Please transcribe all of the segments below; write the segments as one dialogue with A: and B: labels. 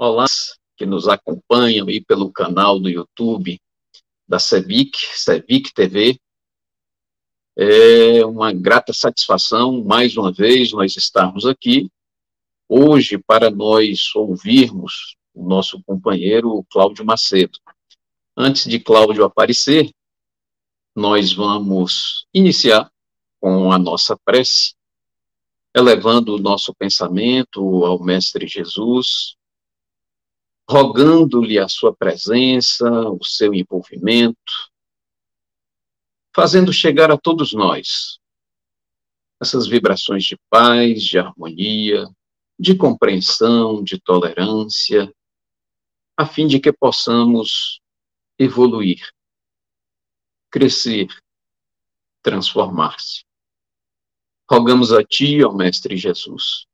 A: Olá, que nos acompanham aí pelo canal do YouTube da Cevic, Cevic TV. É uma grata satisfação, mais uma vez, nós estarmos aqui, hoje, para nós ouvirmos o nosso companheiro Cláudio Macedo. Antes de Cláudio aparecer, nós vamos iniciar com a nossa prece, elevando o nosso pensamento ao Mestre Jesus, rogando-lhe a sua presença, o seu envolvimento, fazendo chegar a todos nós essas vibrações de paz, de harmonia, de compreensão, de tolerância, a fim de que possamos evoluir, crescer, transformar-se. Rogamos a Ti, ó Mestre Jesus,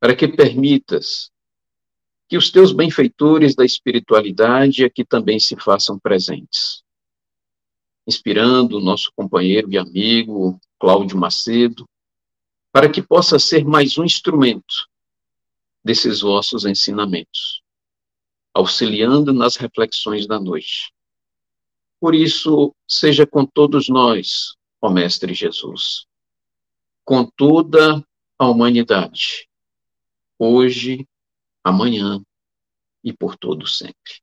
A: para que permitas que os teus benfeitores da espiritualidade aqui também se façam presentes. Inspirando o nosso companheiro e amigo Cláudio Macedo, para que possa ser mais um instrumento desses vossos ensinamentos, auxiliando nas reflexões da noite. Por isso, seja com todos nós, ó Mestre Jesus, com toda a humanidade, hoje amanhã e por todo sempre.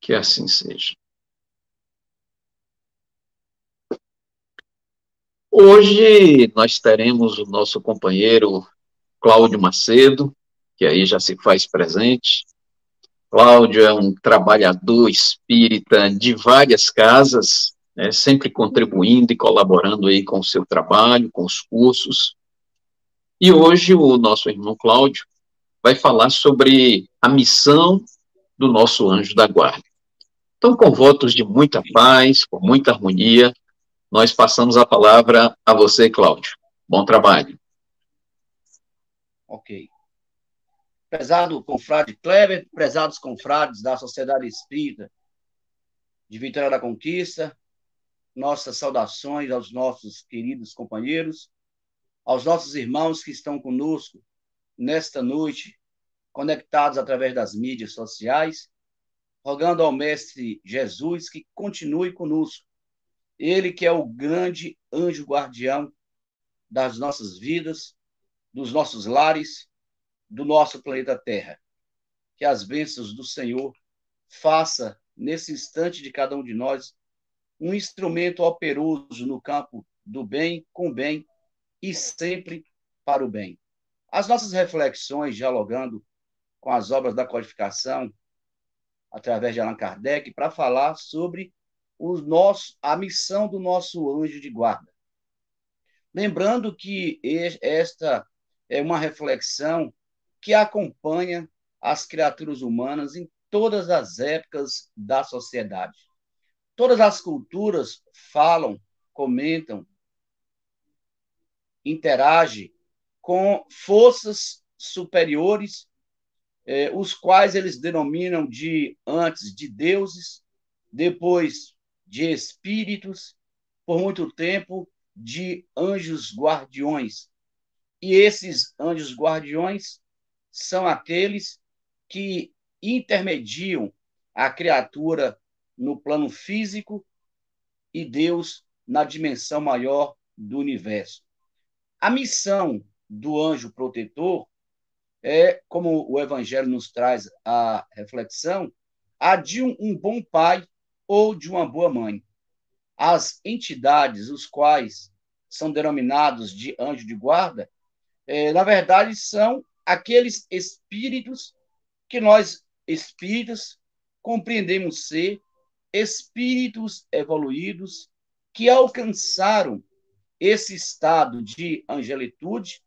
A: Que assim seja. Hoje nós teremos o nosso companheiro Cláudio Macedo, que aí já se faz presente. Cláudio é um trabalhador espírita de várias casas, né, sempre contribuindo e colaborando aí com o seu trabalho, com os cursos. E hoje o nosso irmão Cláudio vai falar sobre a missão do nosso anjo da guarda. Então, com votos de muita paz, com muita harmonia, nós passamos a palavra a você, Cláudio. Bom trabalho.
B: Ok. Prezado confrade Kleber, prezados confrades da Sociedade Espírita de Vitória da Conquista, nossas saudações aos nossos queridos companheiros, aos nossos irmãos que estão conosco nesta noite, conectados através das mídias sociais, rogando ao Mestre Jesus que continue conosco. Ele que é o grande anjo guardião das nossas vidas, dos nossos lares, do nosso planeta Terra. Que as bênçãos do Senhor faça nesse instante de cada um de nós um instrumento operoso no campo do bem, com bem e sempre para o bem. As nossas reflexões, dialogando com as obras da codificação, através de Allan Kardec, para falar sobre o nosso, a missão do nosso anjo de guarda. Lembrando que esta é uma reflexão que acompanha as criaturas humanas em todas as épocas da sociedade. Todas as culturas falam, comentam, interagem com forças superiores, eh, os quais eles denominam de antes de deuses, depois de espíritos, por muito tempo de anjos guardiões. E esses anjos guardiões são aqueles que intermediam a criatura no plano físico e Deus na dimensão maior do universo. A missão do anjo protetor é, como o Evangelho nos traz a reflexão, a de um, um bom pai ou de uma boa mãe. As entidades, os quais são denominados de anjo de guarda, é, na verdade, são aqueles espíritos que nós, espíritos, compreendemos ser espíritos evoluídos que alcançaram esse estado de angelitude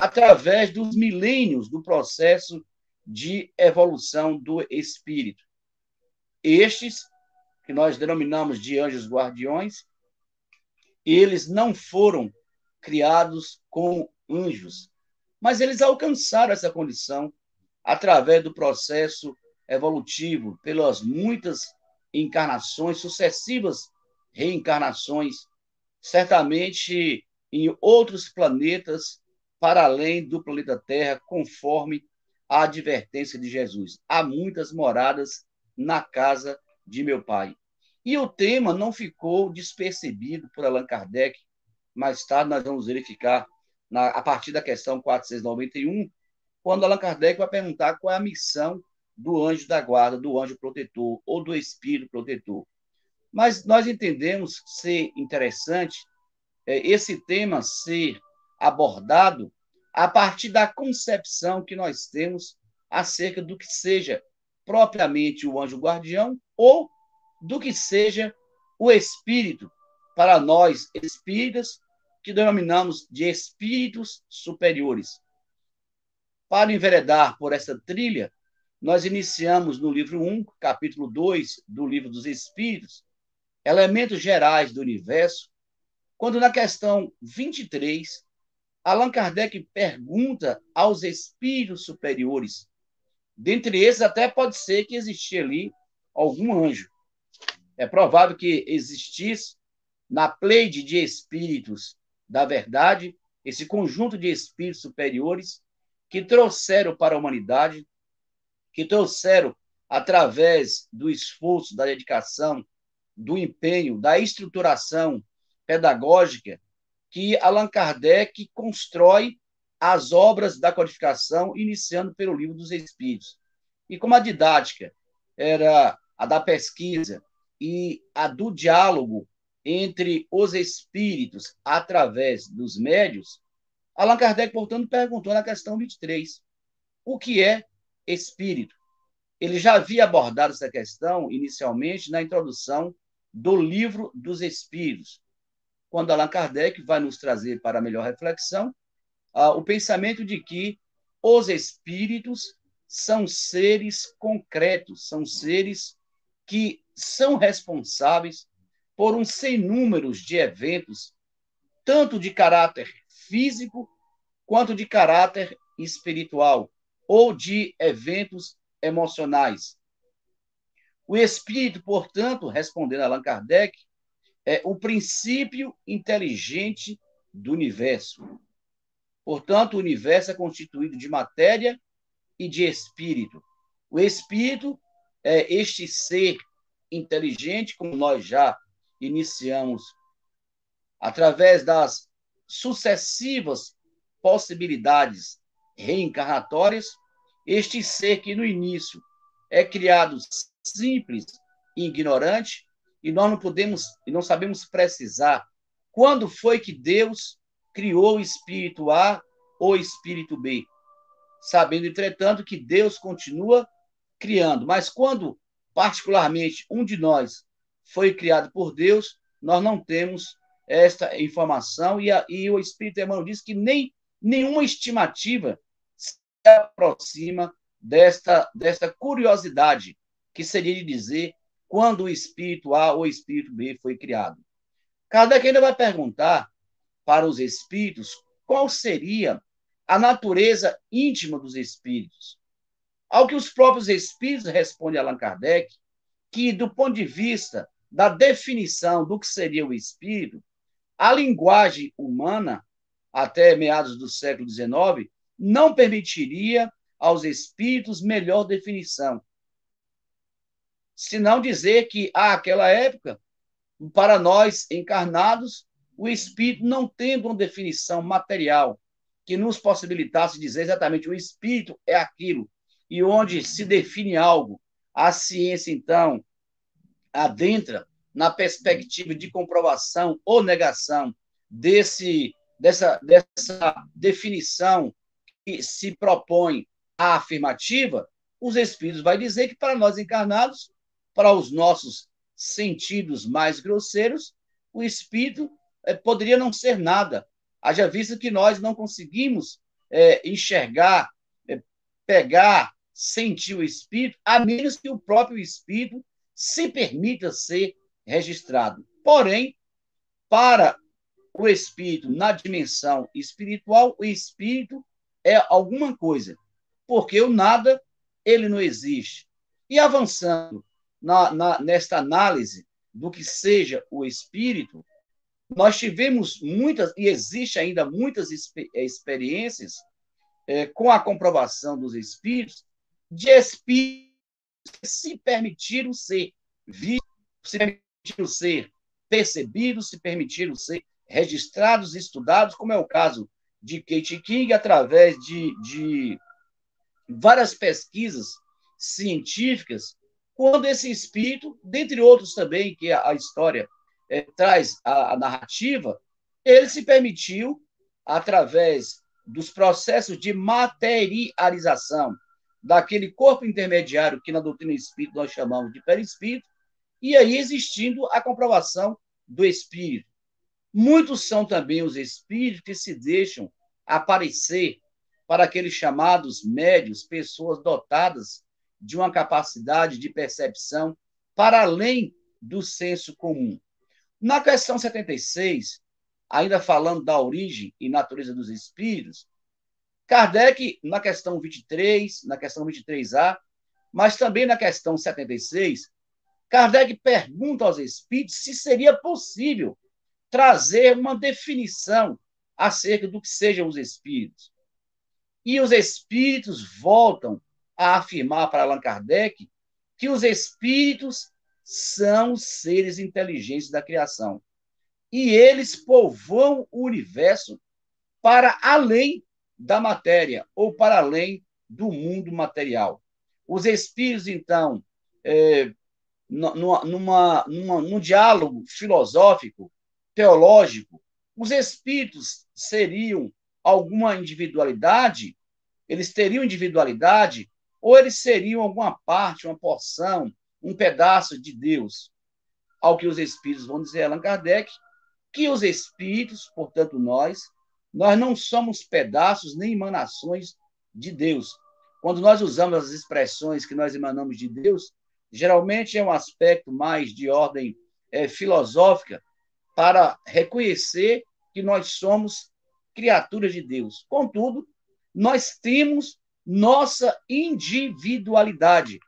B: através dos milênios do processo de evolução do espírito. Estes, que nós denominamos de anjos guardiões, eles não foram criados como anjos, mas eles alcançaram essa condição através do processo evolutivo, pelas muitas encarnações, sucessivas reencarnações, certamente em outros planetas para além do planeta Terra, conforme a advertência de Jesus: há muitas moradas na casa de meu pai. E o tema não ficou despercebido por Allan Kardec. Mais tarde nós vamos verificar, na, a partir da questão 491, quando Allan Kardec vai perguntar qual é a missão do anjo da guarda, do anjo protetor ou do espírito protetor. Mas nós entendemos ser interessante é, esse tema ser abordado a partir da concepção que nós temos acerca do que seja propriamente o anjo guardião ou do que seja o espírito, para nós espíritas, que denominamos de espíritos superiores. Para enveredar por essa trilha, nós iniciamos no livro 1, capítulo 2 do livro dos Espíritos, elementos gerais do universo, quando na questão 23, Allan Kardec pergunta aos espíritos superiores. Dentre esses, até pode ser que existia ali algum anjo. É provável que existisse na pleide de espíritos da verdade, esse conjunto de espíritos superiores que trouxeram para a humanidade, que trouxeram através do esforço, da dedicação, do empenho, da estruturação pedagógica, que Allan Kardec constrói as obras da codificação, iniciando pelo Livro dos Espíritos. E como a didática era a da pesquisa e a do diálogo entre os espíritos através dos médios, Allan Kardec, portanto, perguntou na questão 23: o que é espírito? Ele já havia abordado essa questão inicialmente na introdução do livro dos Espíritos, quando Allan Kardec vai nos trazer para melhor reflexão uh, o pensamento de que os espíritos são seres concretos, são seres que são responsáveis por um sem números de eventos, tanto de caráter físico quanto de caráter espiritual ou de eventos emocionais. O espírito, portanto, respondendo Allan Kardec, é o princípio inteligente do universo. Portanto, o universo é constituído de matéria e de espírito. O espírito é este ser inteligente, como nós já iniciamos, através das sucessivas possibilidades reencarnatórias, este ser que no início é criado simples e ignorante, e nós não podemos e não sabemos precisar. Quando foi que Deus criou o espírito A ou espírito B, sabendo entretanto que Deus continua criando, mas quando particularmente um de nós foi criado por Deus, nós não temos esta informação. E, a, e o Espírito Emmanuel diz que nem nenhuma estimativa se aproxima desta, desta curiosidade que seria de dizer quando o espírito A ou o espírito B foi criado. Kardec ainda vai perguntar para os espíritos qual seria a natureza íntima dos espíritos. Ao que os próprios espíritos respondem Allan Kardec, que, do ponto de vista da definição do que seria o espírito, a linguagem humana, até meados do século XIX, não permitiria aos espíritos melhor definição, se não dizer que, ah, aquela época, para nós encarnados, o espírito não tendo uma definição material que nos possibilitasse dizer exatamente o espírito é aquilo, e onde se define algo, a ciência, então, adentra na perspectiva de comprovação ou negação desse, dessa, dessa definição que se propõe a afirmativa, os espíritos vai dizer que para nós encarnados para os nossos sentidos mais grosseiros, o espírito é, poderia não ser nada. Haja visto que nós não conseguimos é, enxergar, é, pegar, sentir o espírito, a menos que o próprio espírito se permita ser registrado. Porém, para o espírito na dimensão espiritual, o espírito é alguma coisa, porque o nada ele não existe. E avançando na, na, nesta análise do que seja o espírito, nós tivemos muitas, e existe ainda muitas experiências é, com a comprovação dos espíritos, de espíritos que se permitiram ser vistos, se permitiram ser percebidos, se permitiram ser registrados, estudados, como é o caso de Kate King, através de, de várias pesquisas científicas, quando esse espírito, dentre outros também, que a, história é, traz a, a narrativa, ele se permitiu, através dos processos de materialização daquele corpo intermediário que na doutrina espírita nós chamamos de perispírito, e aí existindo a comprovação do espírito. Muitos são também os espíritos que se deixam aparecer para aqueles chamados médios, pessoas dotadas de uma capacidade de percepção para além do senso comum. Na questão 76, ainda falando da origem e natureza dos espíritos, Kardec, na questão 23, na questão 23A, mas também na questão 76, Kardec pergunta aos espíritos se seria possível trazer uma definição acerca do que sejam os espíritos. E os espíritos voltam a afirmar para Allan Kardec que os espíritos são seres inteligentes da criação. E eles povoam o universo para além da matéria, ou para além do mundo material. Os espíritos, então, é, numa, numa, num diálogo filosófico, teológico, os espíritos seriam alguma individualidade, eles teriam individualidade, ou eles seriam alguma parte, uma porção, um pedaço de Deus. Ao que os espíritos vão dizer, Allan Kardec, que os espíritos, portanto nós, nós não somos pedaços nem emanações de Deus. Quando nós usamos as expressões que nós emanamos de Deus, geralmente é um aspecto mais de ordem é, filosófica para reconhecer que nós somos criaturas de Deus. Contudo, nós temos nossa individualidade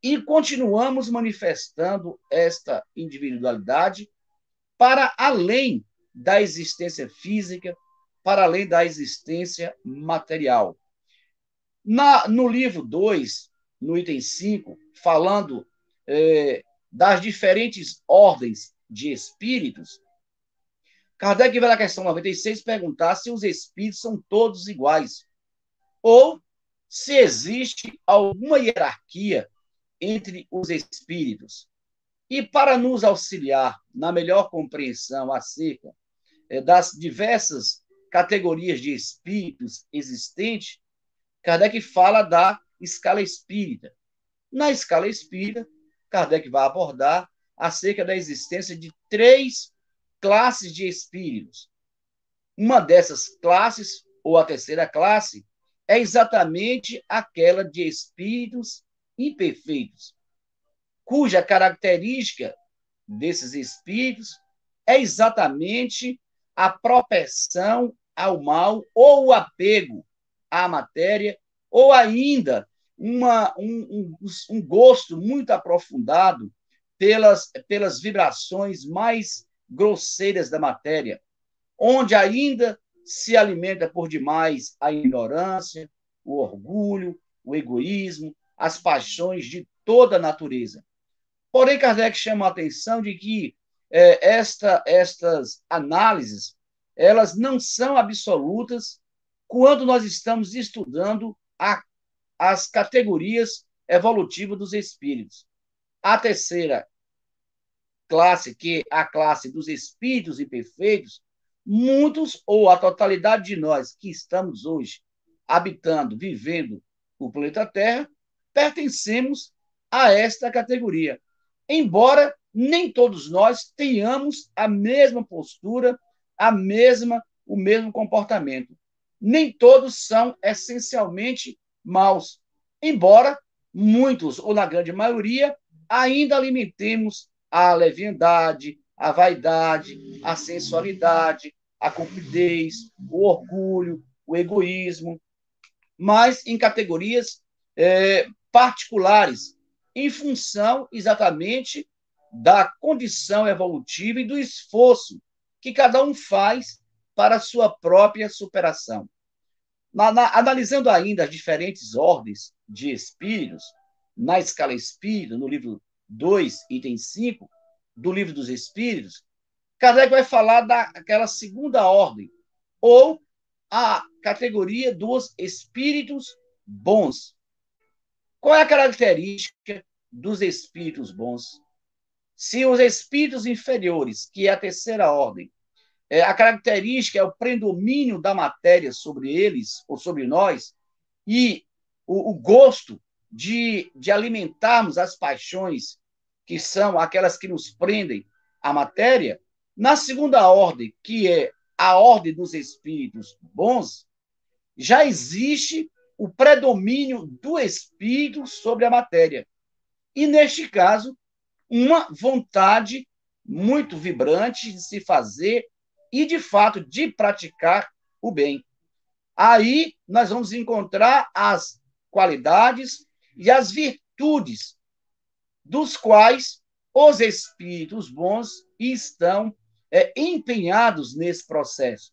B: e continuamos manifestando esta individualidade para além da existência física, para além da existência material. Na, no livro 2, no item 5, falando é, das diferentes ordens de espíritos, Kardec vai na questão 96 perguntar se os espíritos são todos iguais, ou se existe alguma hierarquia entre os espíritos. E para nos auxiliar na melhor compreensão acerca é, das diversas categorias de espíritos existentes, Kardec fala da escala espírita. Na escala espírita, Kardec vai abordar acerca da existência de três classes de espíritos. Uma dessas classes, ou a terceira classe, é exatamente aquela de espíritos imperfeitos, cuja característica desses espíritos é exatamente a propensão ao mal ou o apego à matéria ou ainda uma, um, um, um gosto muito aprofundado pelas, pelas vibrações mais grosseiras da matéria, onde ainda se alimenta por demais a ignorância, o orgulho, o egoísmo, as paixões de toda a natureza. Porém, Kardec chama a atenção de que é, esta, estas análises elas não são absolutas quando nós estamos estudando a, as categorias evolutivas dos espíritos. A terceira classe, que é a classe dos espíritos imperfeitos, muitos ou a totalidade de nós que estamos hoje habitando, vivendo o planeta Terra, pertencemos a esta categoria. Embora nem todos nós tenhamos a mesma postura, a mesma o mesmo comportamento nem todos são essencialmente maus, embora muitos, ou na grande maioria, ainda alimentemos a leviandade, a vaidade, a sensualidade, a cupidez, o orgulho, o egoísmo, mas em categorias é, particulares, em função exatamente da condição evolutiva e do esforço que cada um faz para a sua própria superação. Na, na, analisando ainda as diferentes ordens de espíritos, na escala espírita, no livro 2, item 5, do livro dos espíritos, Kardec vai falar daquela segunda ordem, ou a categoria dos espíritos bons. Qual é a característica dos espíritos bons? Se os espíritos inferiores, que é a terceira ordem, é, a característica é o predomínio da matéria sobre eles ou sobre nós e o, o gosto de, de alimentarmos as paixões que são aquelas que nos prendem à matéria, na segunda ordem, que é a ordem dos espíritos bons, já existe o predomínio do espírito sobre a matéria. E, neste caso, uma vontade muito vibrante de se fazer e, de fato, de praticar o bem. Aí nós vamos encontrar as qualidades e as virtudes dos quais os espíritos bons estão é, empenhados nesse processo.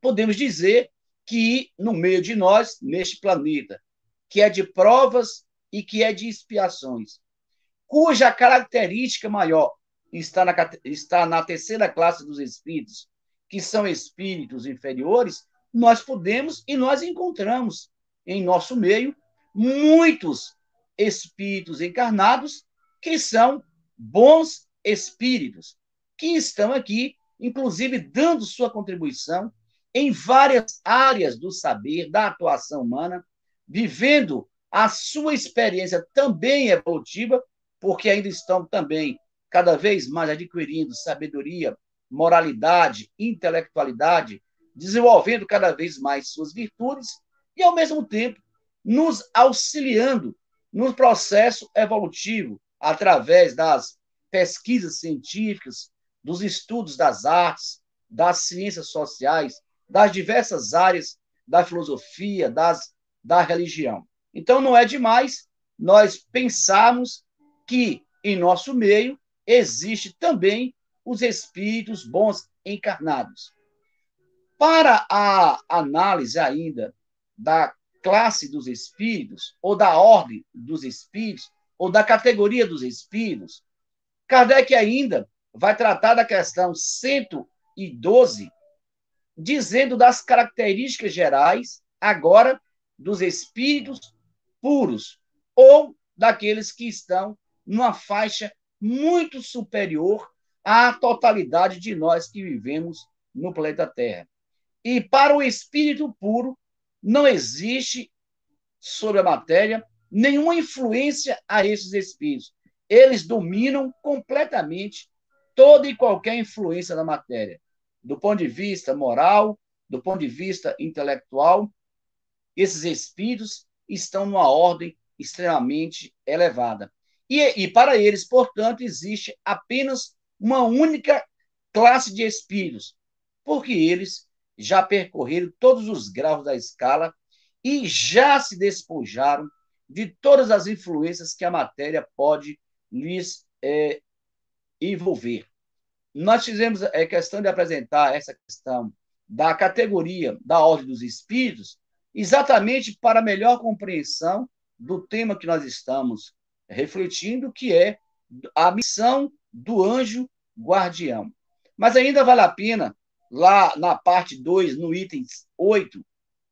B: Podemos dizer que no meio de nós, neste planeta, que é de provas e que é de expiações, cuja característica maior está na, está na terceira classe dos espíritos, que são espíritos inferiores, nós podemos e nós encontramos em nosso meio muitos espíritos encarnados que são bons espíritos, que estão aqui, inclusive, dando sua contribuição em várias áreas do saber, da atuação humana, vivendo a sua experiência também evolutiva, porque ainda estão também cada vez mais adquirindo sabedoria, moralidade, intelectualidade, desenvolvendo cada vez mais suas virtudes e, ao mesmo tempo, nos auxiliando no processo evolutivo através das pesquisas científicas, dos estudos das artes, das ciências sociais, das diversas áreas da filosofia, das, da religião. Então, não é demais nós pensarmos que em nosso meio existe também os espíritos bons encarnados. Para a análise ainda da classe dos espíritos, ou da ordem dos espíritos, ou da categoria dos espíritos, Kardec ainda vai tratar da questão 112, dizendo das características gerais, agora, dos espíritos puros, ou daqueles que estão numa faixa muito superior à totalidade de nós que vivemos no planeta Terra. E para o espírito puro, não existe sobre a matéria nenhuma influência a esses espíritos. Eles dominam completamente toda e qualquer influência na matéria, do ponto de vista moral, do ponto de vista intelectual. Esses espíritos estão numa ordem extremamente elevada. E, e para eles, portanto, existe apenas uma única classe de espíritos, porque eles já percorreram todos os graus da escala e já se despojaram de todas as influências que a matéria pode lhes é, envolver. Nós fizemos a é, questão de apresentar essa questão da categoria da ordem dos espíritos, exatamente para melhor compreensão do tema que nós estamos refletindo, que é a missão do anjo guardião. Mas ainda vale a pena, lá na parte 2, no item 8,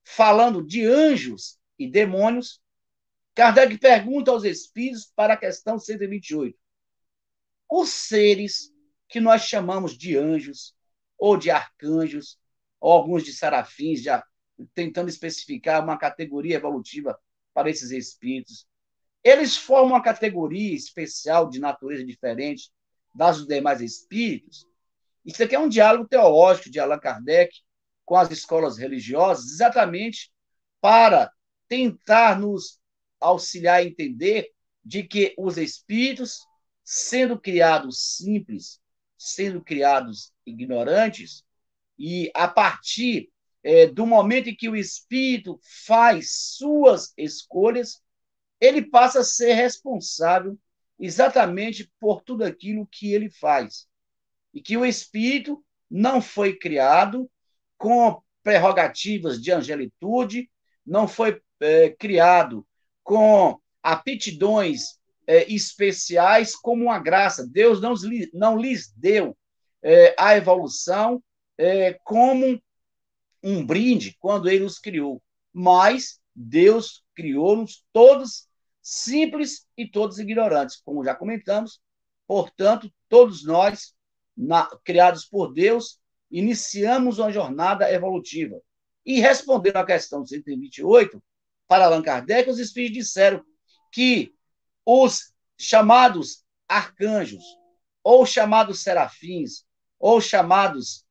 B: falando de anjos e demônios, Kardec pergunta aos espíritos para a questão 128. Os seres que nós chamamos de anjos, ou de arcanjos, ou alguns de serafins, já tentando especificar uma categoria evolutiva para esses espíritos, eles formam uma categoria especial de natureza diferente das demais espíritos. Isso aqui é um diálogo teológico de Allan Kardec com as escolas religiosas, exatamente para tentar nos auxiliar a entender de que os espíritos, sendo criados simples, sendo criados ignorantes, e a partir é, do momento em que o espírito faz suas escolhas, ele passa a ser responsável exatamente por tudo aquilo que ele faz. E que o espírito não foi criado com prerrogativas de angelitude, não foi é, criado com aptidões é, especiais como uma graça. Deus não, não lhes deu é, a evolução é, como um brinde quando ele os criou, mas Deus criou-nos todos simples e todos ignorantes, como já comentamos. Portanto, todos nós, na, criados por Deus, iniciamos uma jornada evolutiva. E respondendo à questão 128, para Allan Kardec, os espíritos disseram que os chamados arcanjos, ou chamados serafins, ou chamados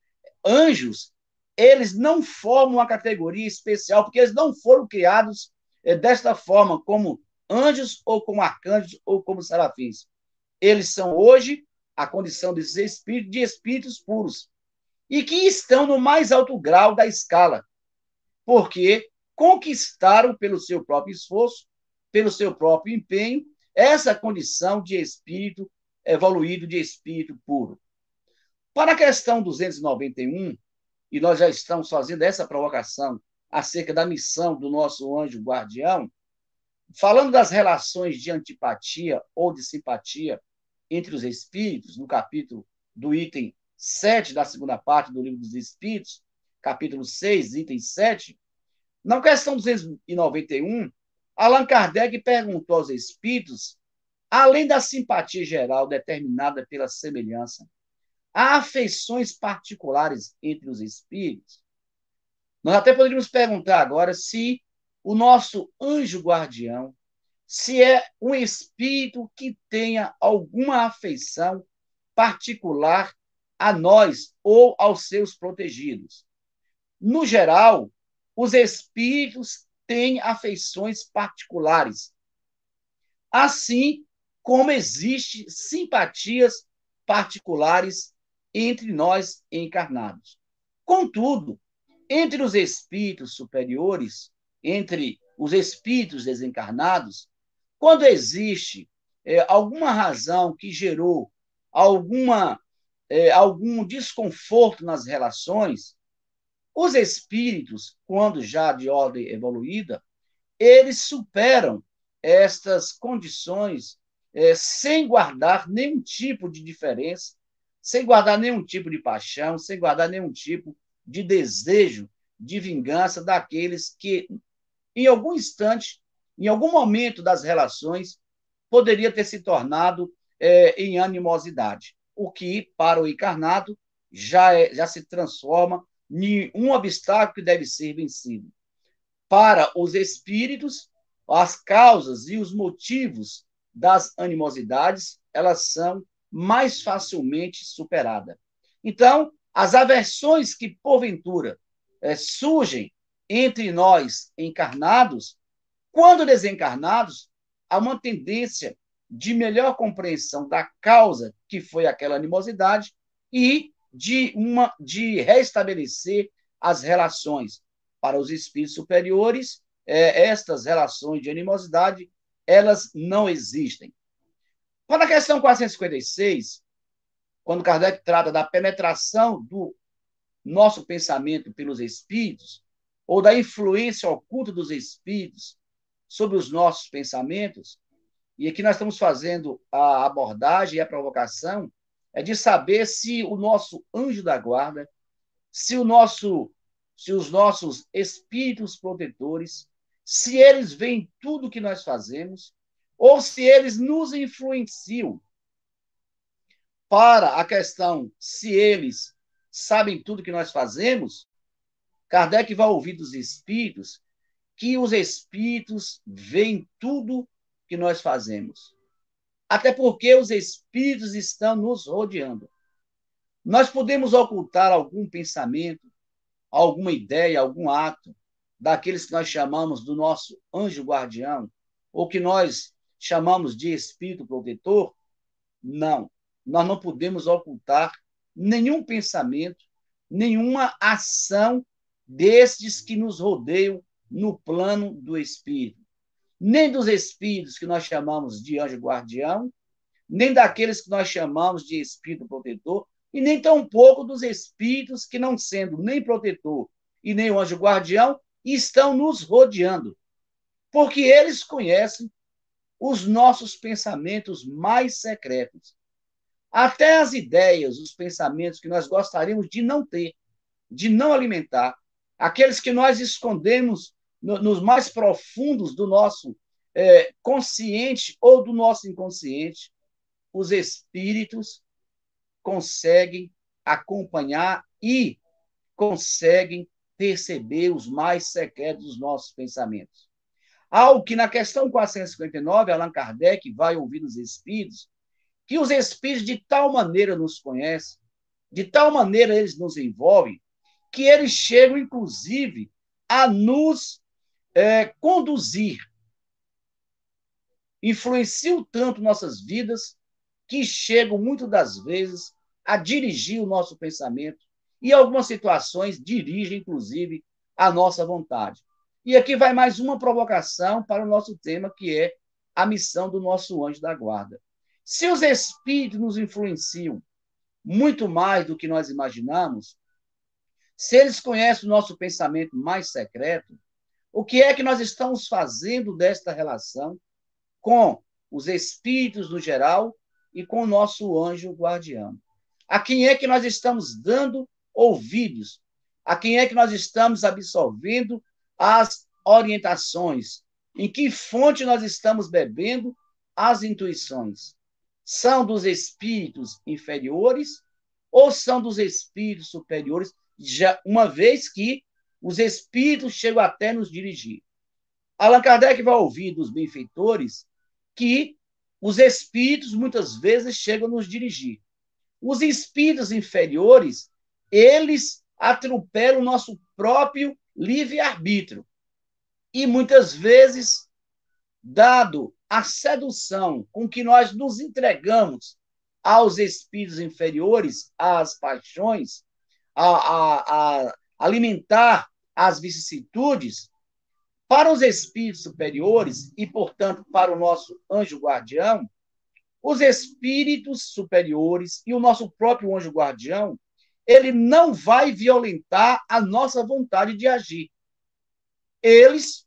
B: anjos, eles não formam uma categoria especial, porque eles não foram criados é, desta forma, como anjos, ou como arcanjos, ou como serafins. Eles são hoje a condição desses espíritos, de espíritos puros, e que estão no mais alto grau da escala, porque conquistaram pelo seu próprio esforço, pelo seu próprio empenho, essa condição de espírito evoluído, de espírito puro. Para a questão 291, e nós já estamos fazendo essa provocação acerca da missão do nosso anjo guardião, falando das relações de antipatia ou de simpatia entre os espíritos, no capítulo do item 7 da segunda parte do livro dos Espíritos, capítulo 6, item 7, na questão 291, Allan Kardec perguntou aos espíritos, além da simpatia geral determinada pela semelhança, há afeições particulares entre os espíritos? Nós até poderíamos perguntar agora se o nosso anjo guardião, se é um espírito que tenha alguma afeição particular a nós ou aos seus protegidos. No geral, os espíritos têm afeições particulares, assim como existem simpatias particulares entre nós encarnados. Contudo, entre os espíritos superiores, entre os espíritos desencarnados, quando existe é, alguma razão que gerou alguma é, algum desconforto nas relações, os espíritos, quando já de ordem evoluída, eles superam estas condições é, sem guardar nenhum tipo de diferença, sem guardar nenhum tipo de paixão, sem guardar nenhum tipo de desejo de vingança daqueles que, em algum instante, em algum momento das relações, poderia ter se tornado é, em animosidade. O que, para o encarnado, já, é, já se transforma em um obstáculo que deve ser vencido. Para os espíritos, as causas e os motivos das animosidades, elas são mais facilmente superadas. Então, as aversões que, porventura, é, surgem entre nós encarnados, quando desencarnados, há uma tendência de melhor compreensão da causa que foi aquela animosidade e de uma de restabelecer as relações. Para os espíritos superiores é, estas relações de animosidade elas não existem. Para a questão 456 quando Kardec trata da penetração do nosso pensamento pelos espíritos ou da influência oculta dos espíritos sobre os nossos pensamentos e aqui nós estamos fazendo a abordagem e a provocação é de saber se o nosso anjo da guarda, se o nosso se os nossos espíritos protetores, se eles veem tudo que nós fazemos ou se eles nos influenciam para a questão se eles sabem tudo que nós fazemos, Kardec vai ouvir dos espíritos que os espíritos veem tudo que nós fazemos. Até porque os espíritos estão nos rodeando. Nós podemos ocultar algum pensamento, alguma ideia, algum ato daqueles que nós chamamos do nosso anjo guardião, ou que nós chamamos de espírito protetor? Não, nós não podemos ocultar nenhum pensamento, nenhuma ação destes que nos rodeiam no plano do espírito nem dos espíritos que nós chamamos de anjo guardião, nem daqueles que nós chamamos de espírito protetor, e nem tampouco dos espíritos que, não sendo nem protetor e nem anjo guardião estão nos rodeando, porque eles conhecem os nossos pensamentos mais secretos. Até as ideias, os pensamentos que nós gostaríamos de não ter, de não alimentar, aqueles que nós escondemos no, nos mais profundos do nosso é, consciente ou do nosso inconsciente, os espíritos conseguem acompanhar e conseguem perceber os mais secretos dos nossos pensamentos. Algo que na questão 459, Allan Kardec vai ouvir dos espíritos, que os espíritos de tal maneira nos conhecem, de tal maneira eles nos envolvem, que eles chegam, inclusive, a nos é, conduzir. Influenciam tanto nossas vidas que chegam, muitas das vezes, a dirigir o nosso pensamento e, algumas situações, dirigem, inclusive, a nossa vontade. E aqui vai mais uma provocação para o nosso tema, que é a missão do nosso anjo da guarda. Se os espíritos nos influenciam muito mais do que nós imaginamos, se eles conhecem o nosso pensamento mais secreto, o que é que nós estamos fazendo desta relação com os espíritos no geral e com o nosso anjo guardião? A quem é que nós estamos dando ouvidos? A quem é que nós estamos absorvendo as orientações? Em que fonte nós estamos bebendo as intuições? São dos espíritos inferiores ou são dos espíritos superiores, já uma vez que os espíritos chegam até nos dirigir. Allan Kardec vai ouvir dos benfeitores que os espíritos muitas vezes chegam a nos dirigir. Os espíritos inferiores, eles atropelam o nosso próprio livre-arbítrio. E muitas vezes, dado a sedução com que nós nos entregamos aos espíritos inferiores, às paixões, a, a, a alimentar as vicissitudes, para os espíritos superiores e, portanto, para o nosso anjo guardião, os espíritos superiores e o nosso próprio anjo guardião, ele não vai violentar a nossa vontade de agir. Eles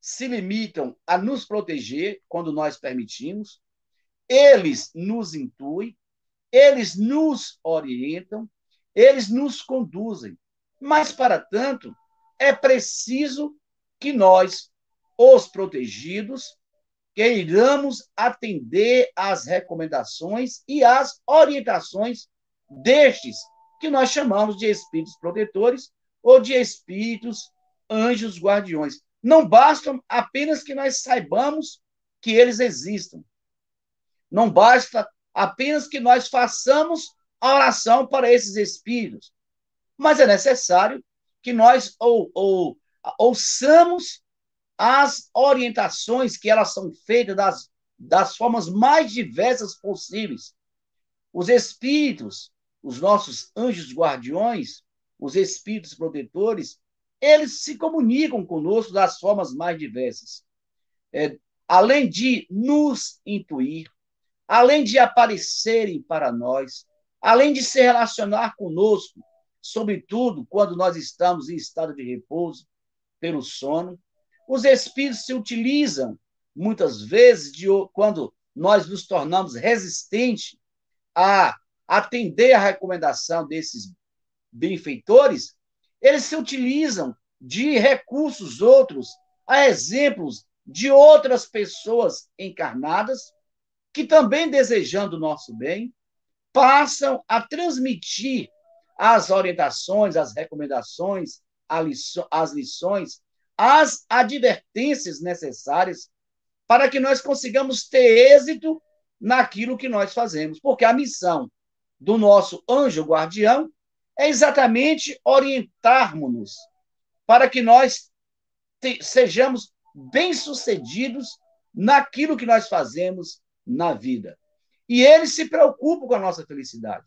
B: se limitam a nos proteger quando nós permitimos, eles nos intuem, eles nos orientam, eles nos conduzem. Mas, para tanto, é preciso que nós, os protegidos, queiramos atender às recomendações e às orientações destes que nós chamamos de espíritos protetores ou de espíritos anjos guardiões. Não bastam apenas que nós saibamos que eles existam. Não basta apenas que nós façamos a oração para esses espíritos. Mas é necessário que nós ou, ou, ouçamos as orientações que elas são feitas das, das formas mais diversas possíveis. Os espíritos, os nossos anjos guardiões, os espíritos protetores, eles se comunicam conosco das formas mais diversas. É, além de nos intuir, além de aparecerem para nós, além de se relacionar conosco, sobretudo quando nós estamos em estado de repouso pelo sono, os espíritos se utilizam muitas vezes de quando nós nos tornamos resistentes a atender a recomendação desses benfeitores, eles se utilizam de recursos outros, a exemplos de outras pessoas encarnadas que também desejando o nosso bem, passam a transmitir as orientações, as recomendações, as lições, as advertências necessárias para que nós consigamos ter êxito naquilo que nós fazemos. Porque a missão do nosso anjo guardião é exatamente orientarmos-nos para que nós sejamos bem-sucedidos naquilo que nós fazemos na vida. E ele se preocupa com a nossa felicidade.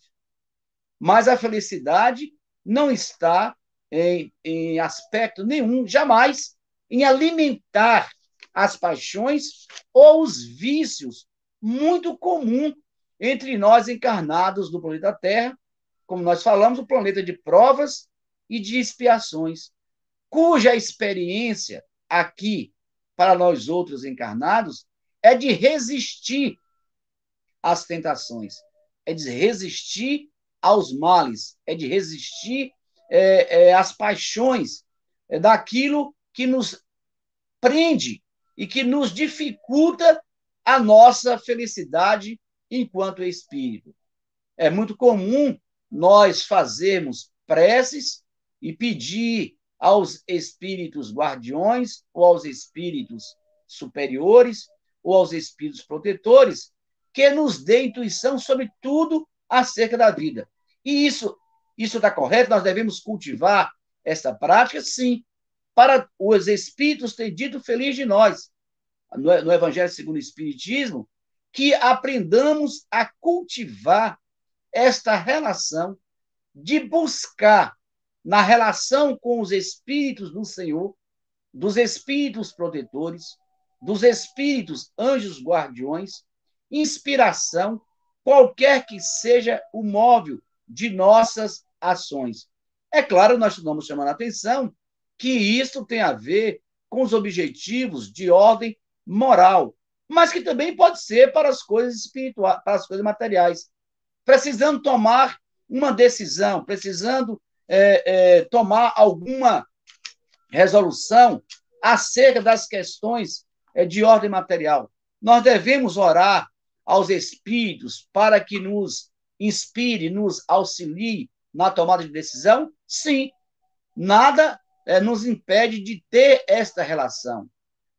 B: Mas a felicidade não está em, em aspecto nenhum, jamais, em alimentar as paixões ou os vícios muito comum entre nós encarnados do planeta Terra, como nós falamos, o planeta de provas e de expiações. cuja experiência aqui, para nós outros encarnados, é de resistir às tentações, é de resistir aos males, é de resistir é, é, às paixões, é daquilo que nos prende e que nos dificulta a nossa felicidade enquanto espírito. É muito comum nós fazermos preces e pedir aos espíritos guardiões ou aos espíritos superiores ou aos espíritos protetores que nos dê intuição sobre tudo acerca da vida. E isso isso está correto? Nós devemos cultivar essa prática? Sim. Para os espíritos ter dito feliz de nós, no Evangelho segundo o Espiritismo, que aprendamos a cultivar esta relação de buscar na relação com os espíritos do Senhor, dos espíritos protetores, dos espíritos anjos guardiões, inspiração, qualquer que seja o móvel de nossas ações. É claro, nós estamos chamando a atenção que isso tem a ver com os objetivos de ordem moral, mas que também pode ser para as coisas espirituais, para as coisas materiais. Precisando tomar uma decisão, precisando é, é, tomar alguma resolução acerca das questões é, de ordem material. Nós devemos orar aos espíritos para que nos inspire, nos auxilie na tomada de decisão? Sim. Nada é, nos impede de ter esta relação.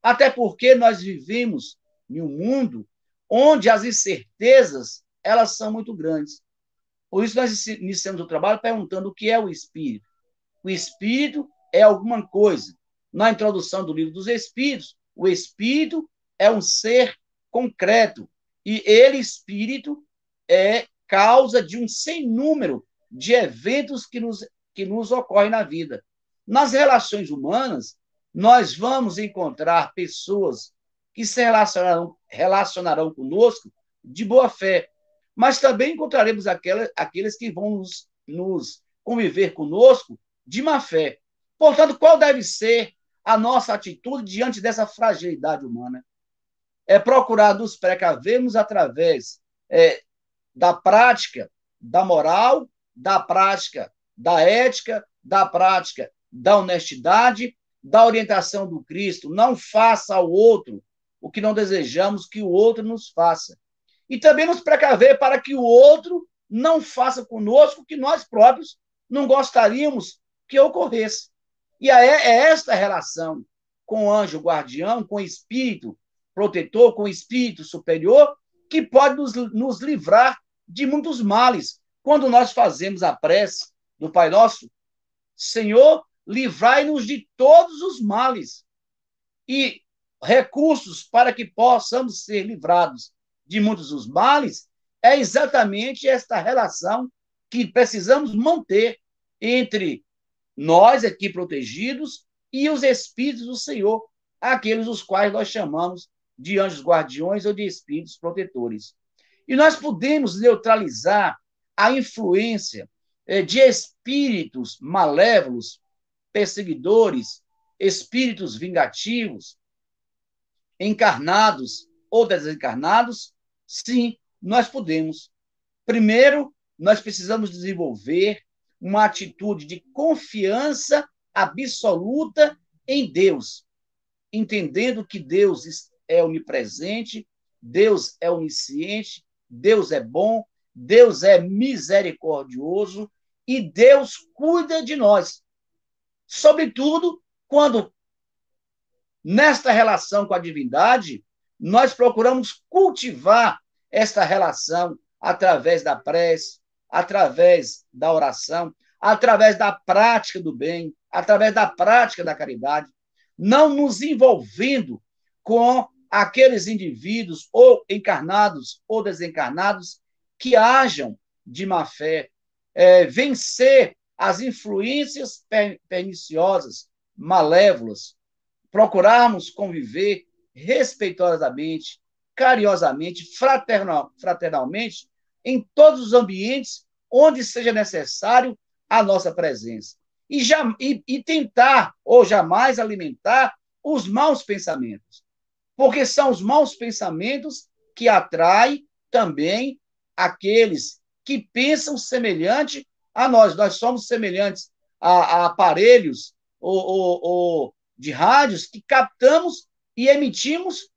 B: Até porque nós vivemos em um mundo onde as incertezas elas são muito grandes. Por isso, nós iniciamos o trabalho perguntando o que é o espírito. O espírito é alguma coisa. Na introdução do livro dos Espíritos, o espírito é um ser concreto. E ele, espírito, é causa de um sem número de eventos que nos, que nos ocorrem na vida. Nas relações humanas, nós vamos encontrar pessoas que se relacionarão, relacionarão conosco de boa fé, mas também encontraremos aquelas, aqueles que vão nos, nos conviver conosco de má fé. Portanto, qual deve ser a nossa atitude diante dessa fragilidade humana? É procurar nos precavermos através é, da prática da moral, da prática da ética, da prática da honestidade, da orientação do Cristo. Não faça ao outro o que não desejamos que o outro nos faça e também nos precaver para que o outro não faça conosco o que nós próprios não gostaríamos que ocorresse. E é, é esta relação com o anjo guardião, com o espírito protetor, com espírito superior, que pode nos, nos livrar de muitos males. Quando nós fazemos a prece do Pai Nosso, Senhor, livrai-nos de todos os males e recursos para que possamos ser livrados de muitos dos males é exatamente esta relação que precisamos manter entre nós aqui protegidos e os espíritos do Senhor, aqueles os quais nós chamamos de anjos guardiões ou de espíritos protetores. E nós podemos neutralizar a influência eh, de espíritos malévolos, perseguidores, espíritos vingativos, encarnados ou desencarnados, Sim, nós podemos. Primeiro, nós precisamos desenvolver uma atitude de confiança absoluta em Deus, entendendo que Deus é onipresente, Deus é onisciente, Deus é bom, Deus é misericordioso e Deus cuida de nós. Sobretudo quando, nesta relação com a divindade, nós procuramos cultivar esta relação através da prece, através da oração, através da prática do bem, através da prática da caridade, não nos envolvendo com aqueles indivíduos, ou encarnados ou desencarnados, que hajam de má fé, é, vencer as influências perniciosas, malévolas, procurarmos conviver respeitosamente, carinhosamente, fraternal, fraternalmente, em todos os ambientes onde seja necessário a nossa presença. e, já, e, e tentar ou jamais alimentar os maus pensamentos. Porque são os maus pensamentos que atraem também aqueles que pensam semelhante a nós. Nós somos semelhantes a, a aparelhos ou, ou, ou de rádios que captamos e emitimos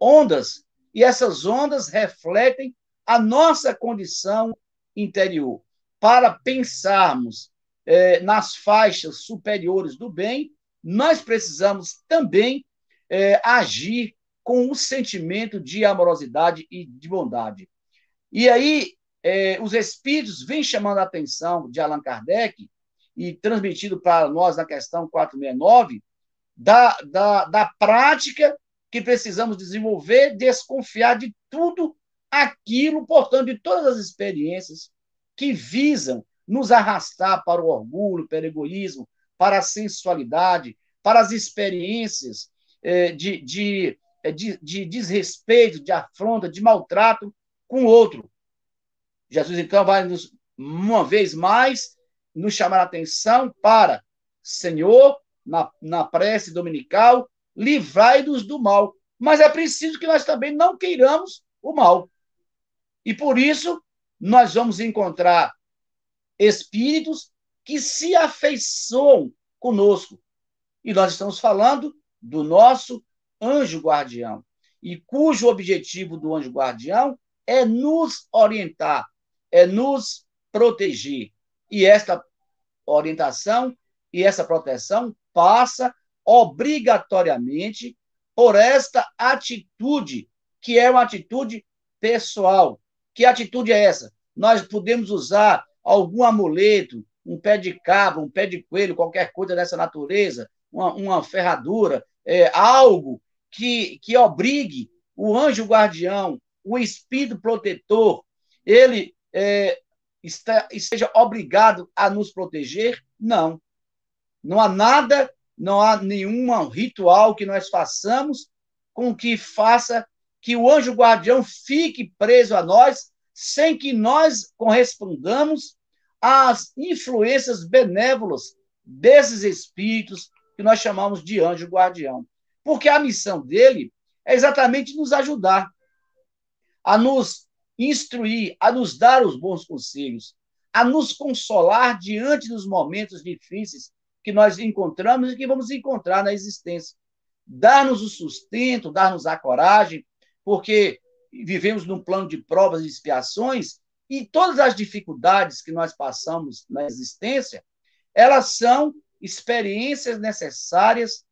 B: ondas. E essas ondas refletem a nossa condição interior. Para pensarmos é, nas faixas superiores do bem, nós precisamos também é, agir com o sentimento de amorosidade e de bondade. E aí, é, os espíritos vêm chamando a atenção de Allan Kardec e transmitido para nós na questão 469, da, da, da prática que precisamos desenvolver, desconfiar de tudo aquilo, portanto, de todas as experiências que visam nos arrastar para o orgulho, para o egoísmo, para a sensualidade, para as experiências eh, de, de, de, de desrespeito, de afronta, de maltrato com o outro. Jesus, então, vai nos, uma vez mais, nos chamar a atenção para, Senhor, na, na prece dominical, livrai-nos do mal. Mas é preciso que nós também não queiramos o mal. E por isso, nós vamos encontrar espíritos que se afeiçoam conosco. E nós estamos falando do nosso anjo guardião, e cujo objetivo do anjo guardião é nos orientar, é nos proteger. E esta orientação e essa proteção passa obrigatoriamente por esta atitude, que é uma atitude pessoal. Que atitude é essa? Nós podemos usar algum amuleto, um pé de cabra, um pé de coelho, qualquer coisa dessa natureza, uma, uma ferradura, é, algo que, que obrigue o anjo guardião, o espírito protetor, ele é, está, esteja obrigado a nos proteger? Não. Não há nada, não há nenhum ritual que nós façamos com que faça que o anjo guardião fique preso a nós sem que nós correspondamos às influências benévolas desses espíritos que nós chamamos de anjo guardião. Porque a missão dele é exatamente nos ajudar, a nos instruir, a nos dar os bons conselhos, a nos consolar diante dos momentos difíceis que nós encontramos e que vamos encontrar na existência. Dar-nos o sustento, dar-nos a coragem, porque vivemos num plano de provas e expiações, e todas as dificuldades que nós passamos na existência, elas são experiências necessárias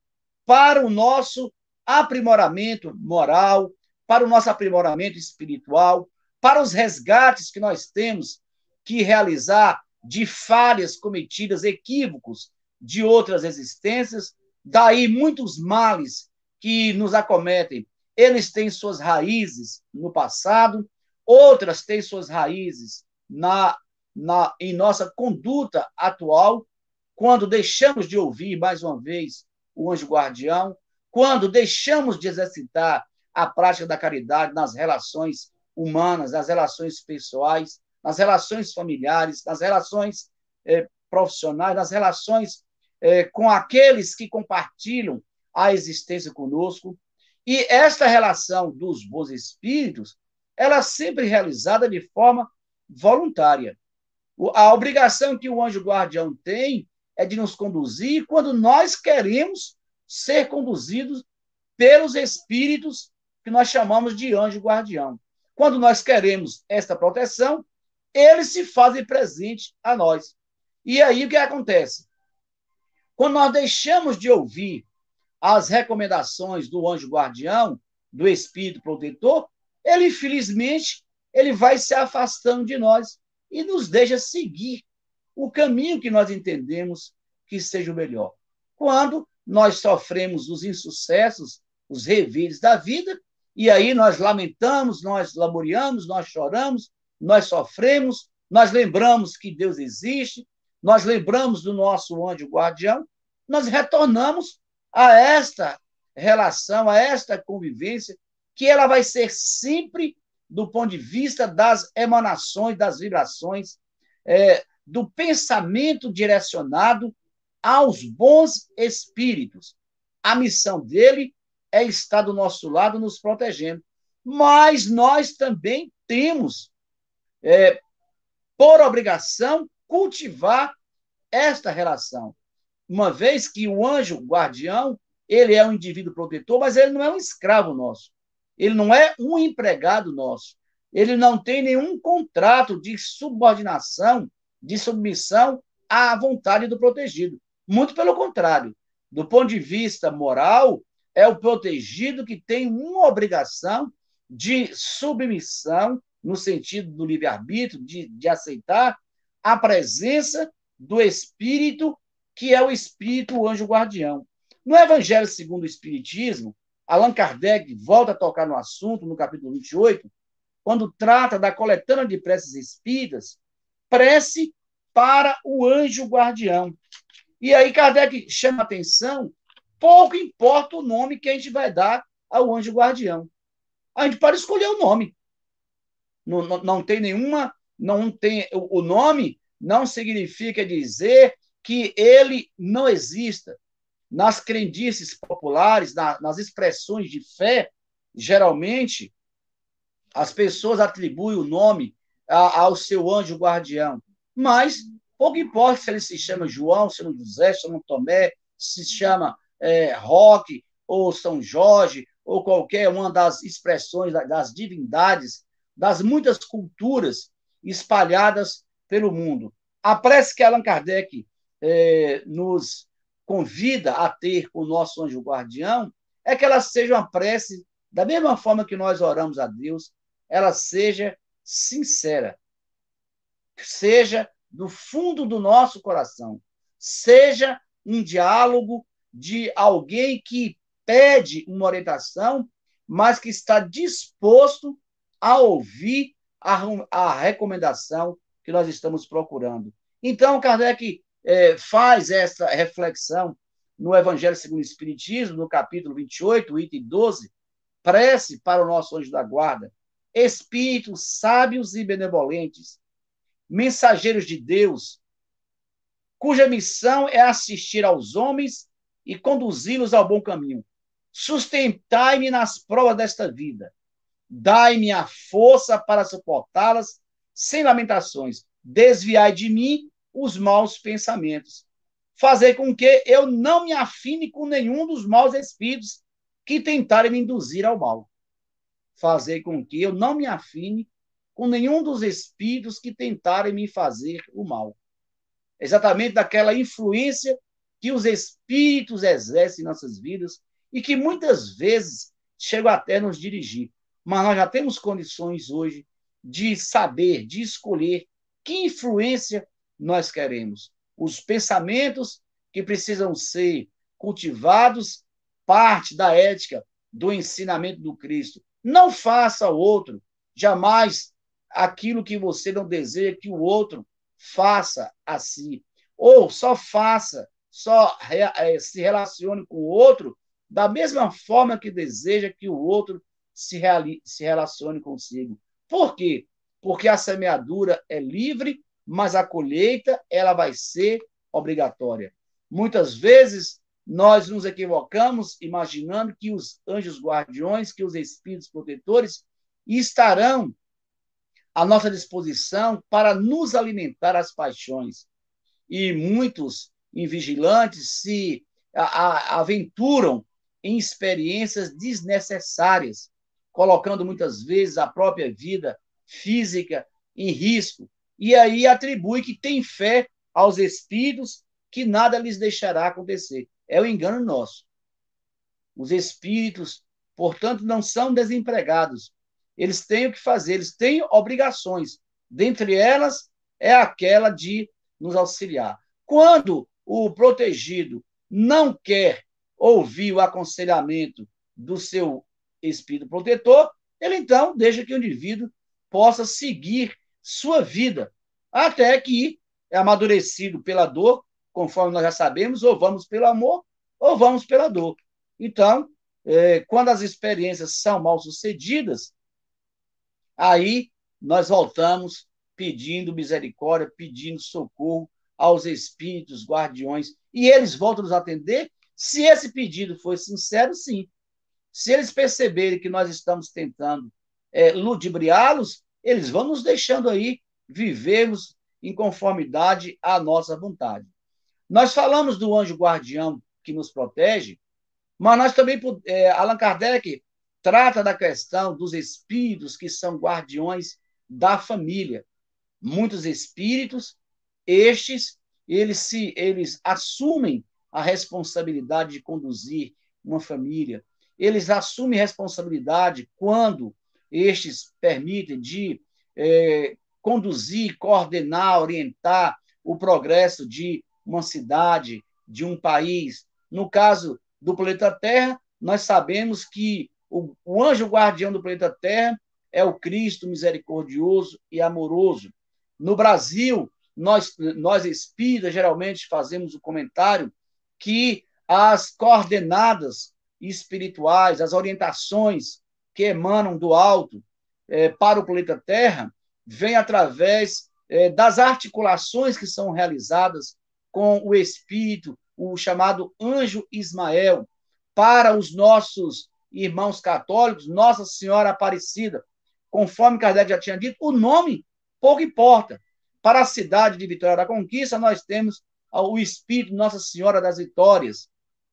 B: para o nosso aprimoramento moral, para o nosso aprimoramento espiritual, para os resgates que nós temos que realizar de falhas cometidas, equívocos de outras existências, daí muitos males que nos acometem. Eles têm suas raízes no passado, outras têm suas raízes na, na, em nossa conduta atual, quando deixamos de ouvir, mais uma vez, o anjo guardião, quando deixamos de exercitar a prática da caridade nas relações humanas, nas relações pessoais, nas relações familiares, nas relações eh, profissionais, nas relações eh, com aqueles que compartilham a existência conosco, e esta relação dos bons espíritos, ela é sempre realizada de forma voluntária. A obrigação que o anjo guardião tem é de nos conduzir quando nós queremos ser conduzidos pelos espíritos que nós chamamos de anjo guardião. Quando nós queremos esta proteção, eles se fazem presente a nós. E aí o que acontece? Quando nós deixamos de ouvir as recomendações do anjo guardião, do espírito protetor, ele infelizmente ele vai se afastando de nós e nos deixa seguir o caminho que nós entendemos que seja o melhor. Quando nós sofremos os insucessos, os revires da vida, e aí nós lamentamos, nós lamuriamos, nós choramos, nós sofremos, nós lembramos que Deus existe, nós lembramos do nosso anjo guardião, nós retornamos a esta relação, a esta convivência, que ela vai ser sempre do ponto de vista das emanações, das vibrações, é, do pensamento direcionado aos bons espíritos. A missão dele é estar do nosso lado, nos protegendo. Mas nós também temos, é, por obrigação, cultivar esta relação. Uma vez que o anjo guardião, ele é um indivíduo protetor, mas ele não é um escravo nosso. Ele não é um empregado nosso. Ele não tem nenhum contrato de subordinação, de submissão à vontade do protegido. Muito pelo contrário. Do ponto de vista moral, é o protegido que tem uma obrigação de submissão, no sentido do livre-arbítrio, de, de aceitar a presença do Espírito, que é o Espírito, o anjo guardião. No Evangelho segundo o Espiritismo, Allan Kardec volta a tocar no assunto, no capítulo 28, quando trata da coletânea de preces espíritas, prece para o anjo guardião. E aí Kardec chama atenção, pouco importa o nome que a gente vai dar ao anjo guardião. A gente pode escolher o nome. Não, não, não tem nenhuma, não tem o, nome não significa dizer que ele não exista. Nas crendices populares, na, nas expressões de fé, geralmente as pessoas atribuem o nome a, ao seu anjo guardião. Mas pouco importa se ele se chama João, se chama José, se chama Tomé, se chama é, Roque, ou São Jorge, ou qualquer uma das expressões das divindades, das muitas culturas espalhadas pelo mundo. A prece que Allan Kardec é, nos convida a ter com o nosso anjo guardião é que ela seja uma prece, da mesma forma que nós oramos a Deus, ela seja sincera, seja do fundo do nosso coração, seja um diálogo de alguém que pede uma orientação, mas que está disposto a ouvir a, a recomendação que nós estamos procurando. Então, Kardec é, faz essa reflexão no Evangelho segundo o Espiritismo, no capítulo 28, item 12, prece para o nosso anjo da guarda, espíritos sábios e benevolentes, mensageiros de Deus, cuja missão é assistir aos homens e conduzi-los ao bom caminho. Sustentai-me nas provas desta vida. Dai-me a força para suportá-las sem lamentações. Desviai de mim os maus pensamentos. Fazer com que eu não me afine com nenhum dos maus espíritos que tentarem me induzir ao mal fazer com que eu não me afine com nenhum dos espíritos que tentarem me fazer o mal. Exatamente daquela influência que os espíritos exercem em nossas vidas e que muitas vezes chegam até nos dirigir. Mas nós já temos condições hoje de saber, de escolher que influência nós queremos. Os pensamentos que precisam ser cultivados, parte da ética, do ensinamento do Cristo, não faça ao outro jamais aquilo que você não deseja que o outro faça a si. Ou só faça, só é, se relacione com o outro da mesma forma que deseja que o outro se, se relacione consigo. Por quê? Porque a semeadura é livre, mas a colheita ela vai ser obrigatória. Muitas vezes nós nos equivocamos imaginando que os anjos guardiões, que os espíritos protetores estarão à nossa disposição para nos alimentar as paixões. E muitos invigilantes se aventuram em experiências desnecessárias, colocando muitas vezes a própria vida física em risco. E aí atribui que tem fé aos espíritos que nada lhes deixará acontecer é o engano nosso. Os espíritos, portanto, não são desempregados. Eles têm o que fazer, eles têm obrigações. Dentre elas, é aquela de nos auxiliar. Quando o protegido não quer ouvir o aconselhamento do seu espírito protetor, ele então deixa que o indivíduo possa seguir sua vida, até que amadurecido pela dor, conforme nós já sabemos, ou vamos pelo amor, ou vamos pela dor. Então, é, quando as experiências são mal sucedidas, aí nós voltamos pedindo misericórdia, pedindo socorro aos espíritos guardiões e eles voltam nos atender, se esse pedido for sincero, sim. Se eles perceberem que nós estamos tentando é, ludibriá-los, eles vão nos deixando aí vivermos em conformidade à nossa vontade. Nós falamos do anjo guardião que nos protege, mas nós também, é, Allan Kardec trata da questão dos espíritos que são guardiões da família. Muitos espíritos, estes, eles se eles assumem a responsabilidade de conduzir uma família. Eles assumem responsabilidade quando estes permitem de é, conduzir, coordenar, orientar o progresso de uma cidade, de um país. No caso do planeta Terra, nós sabemos que o, o anjo guardião do planeta Terra é o Cristo misericordioso e amoroso. No Brasil, nós, nós espíritas geralmente fazemos o comentário que as coordenadas espirituais, as orientações que emanam do alto é, para o planeta Terra, vêm através é, das articulações que são realizadas com o Espírito, o chamado anjo Ismael, para os nossos irmãos católicos, Nossa Senhora Aparecida. Conforme Kardec já tinha dito, o nome pouco importa. Para a cidade de Vitória da Conquista, nós temos o Espírito Nossa Senhora das Vitórias.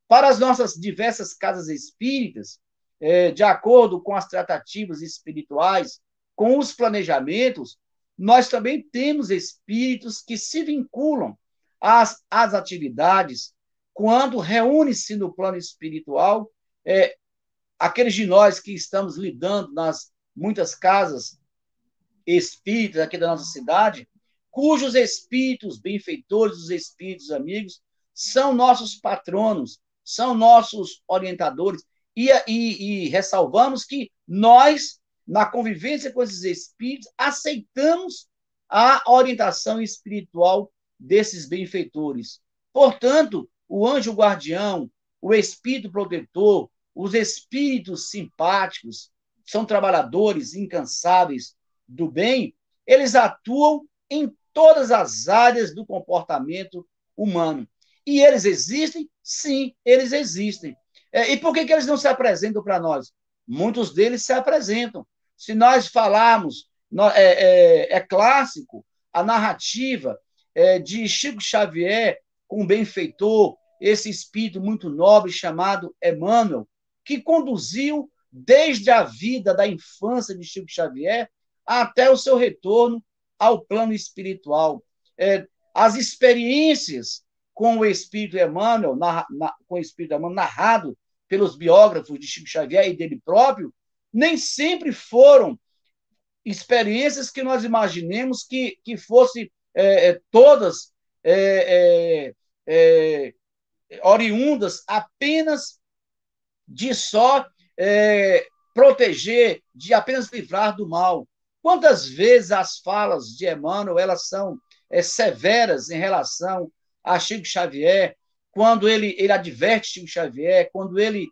B: Para as nossas diversas casas espíritas, é, de acordo com as tratativas espirituais, com os planejamentos, nós também temos espíritos que se vinculam às, às atividades quando reúne-se no plano espiritual é, aqueles de nós que estamos lidando nas muitas casas espíritas aqui da nossa cidade, cujos espíritos benfeitores, os espíritos amigos, são nossos patronos, são nossos orientadores, e, e, e ressalvamos que nós, na convivência com esses espíritos, aceitamos a orientação espiritual desses benfeitores. Portanto, o anjo guardião, o espírito protetor, os espíritos simpáticos, são trabalhadores incansáveis do bem, eles atuam em todas as áreas do comportamento humano. E eles existem? Sim, eles existem. É, e por que, que eles não se apresentam para nós? Muitos deles se apresentam. Se nós falarmos, é, é, é clássico a narrativa é, de Chico Xavier com o benfeitor, esse espírito muito nobre chamado Emmanuel, que conduziu desde a vida da infância de Chico Xavier até o seu retorno ao plano espiritual. É, as experiências com o Espírito Emmanuel, na, na, com o Espírito Emmanuel narrado pelos biógrafos de Chico Xavier e dele próprio, nem sempre foram experiências que nós imaginemos que, que fossem é, é todas é, é, é, oriundas apenas de só proteger, de apenas livrar do mal. Quantas vezes as falas de Emmanuel elas são severas em relação a Chico Xavier, quando ele, ele adverte Chico Xavier, quando ele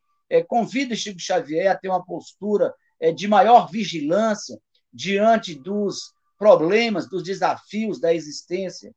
B: convida Chico Xavier a ter uma postura de maior vigilância diante dos problemas, dos desafios da existência.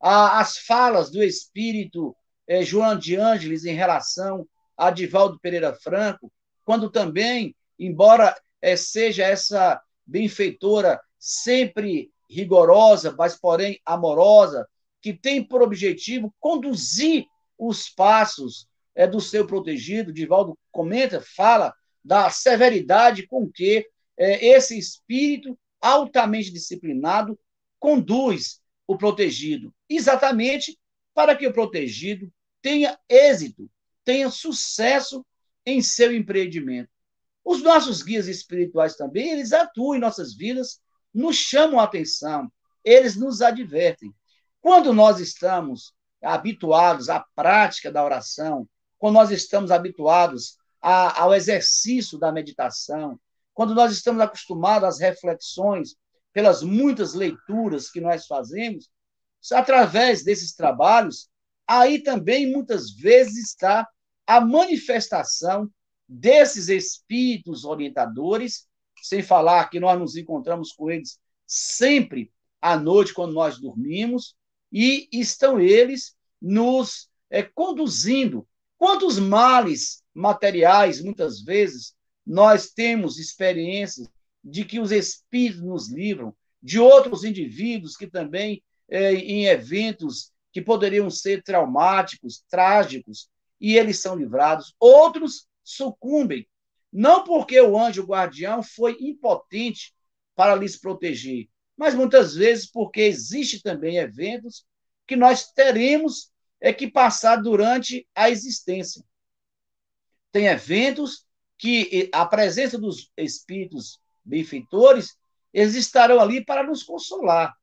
B: As falas do espírito é, João de Ângeles em relação a Divaldo Pereira Franco, quando também, embora é, seja essa benfeitora sempre rigorosa, mas porém amorosa, que tem por objetivo conduzir os passos é, do seu protegido. Divaldo comenta, fala da severidade com que esse espírito altamente disciplinado conduz o protegido, exatamente para que o protegido tenha êxito, tenha sucesso em seu empreendimento. Os nossos guias espirituais também, eles atuam em nossas vidas, nos chamam a atenção, eles nos advertem. Quando nós estamos habituados à prática da oração, quando nós estamos habituados a, ao exercício da meditação, quando nós estamos acostumados às reflexões, pelas muitas leituras que nós fazemos, através desses trabalhos, aí também muitas vezes está a manifestação desses espíritos orientadores, sem falar que nós nos encontramos com eles sempre à noite, quando nós dormimos, e estão eles nos é, conduzindo. Quantos males materiais, muitas vezes, nós temos experiências de que os espíritos nos livram, de outros indivíduos que também, é, em eventos que poderiam ser traumáticos, trágicos, e eles são livrados. Outros sucumbem, não porque o anjo guardião foi impotente para lhes proteger, mas muitas vezes porque existe também eventos que nós teremos é que passar durante a existência. Tem eventos que a presença dos espíritos benfeitores, eles estarão ali para nos consolar.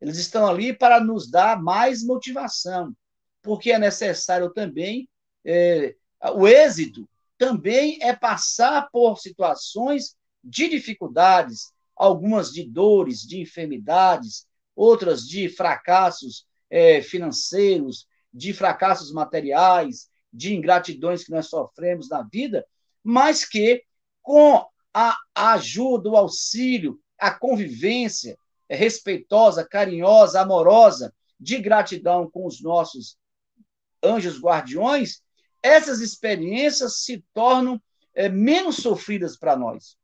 B: Eles estão ali para nos dar mais motivação, porque é necessário também é, o êxito também é passar por situações de dificuldades, algumas de dores, de enfermidades, outras de fracassos é, financeiros, de fracassos materiais, de ingratidões que nós sofremos na vida, mas que com a ajuda, o auxílio, a convivência respeitosa, carinhosa, amorosa, de gratidão com os nossos anjos guardiões, essas experiências se tornam é, menos sofridas para nós.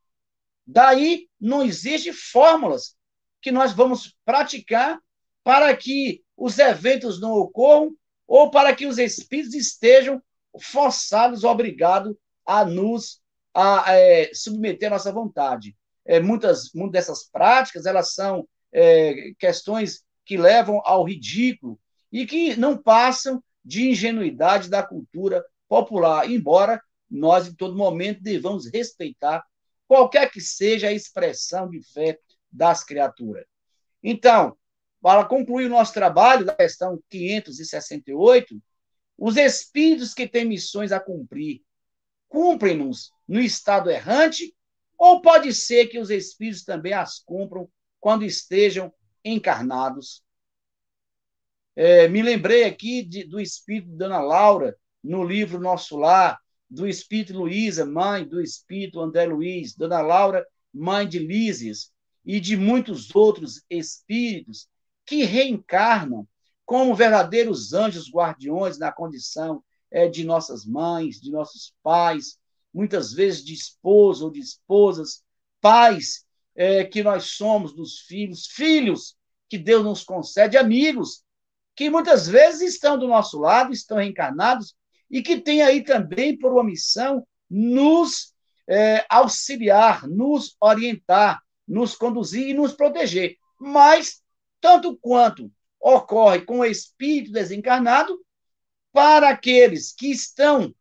B: Daí não existe fórmulas que nós vamos praticar para que os eventos não ocorram ou para que os espíritos estejam forçados, obrigados a nos a, é, submeter à nossa vontade. É, muitas, muitas dessas práticas elas são é, questões que levam ao ridículo e que não passam de ingenuidade da cultura popular, embora nós, em todo momento, devamos respeitar qualquer que seja a expressão de fé das criaturas. Então, para concluir o nosso trabalho, da questão 568, os espíritos que têm missões a cumprir, cumprem-nos no estado errante, ou pode ser que os espíritos também as cumpram quando estejam encarnados? É, me lembrei aqui de, do espírito de Dona Laura, no livro Nosso Lar, do espírito Luísa, mãe do espírito André Luiz, Dona Laura, mãe de Lísias, e de muitos outros espíritos que reencarnam como verdadeiros anjos guardiões na condição é, de nossas mães, de nossos pais, muitas vezes de esposa ou de esposas, pais é, que nós somos dos filhos, filhos que Deus nos concede, amigos que muitas vezes estão do nosso lado, estão reencarnados, e que têm aí também por uma missão nos é, auxiliar, nos orientar, nos conduzir e nos proteger. Mas, tanto quanto ocorre com o espírito desencarnado, para aqueles que estão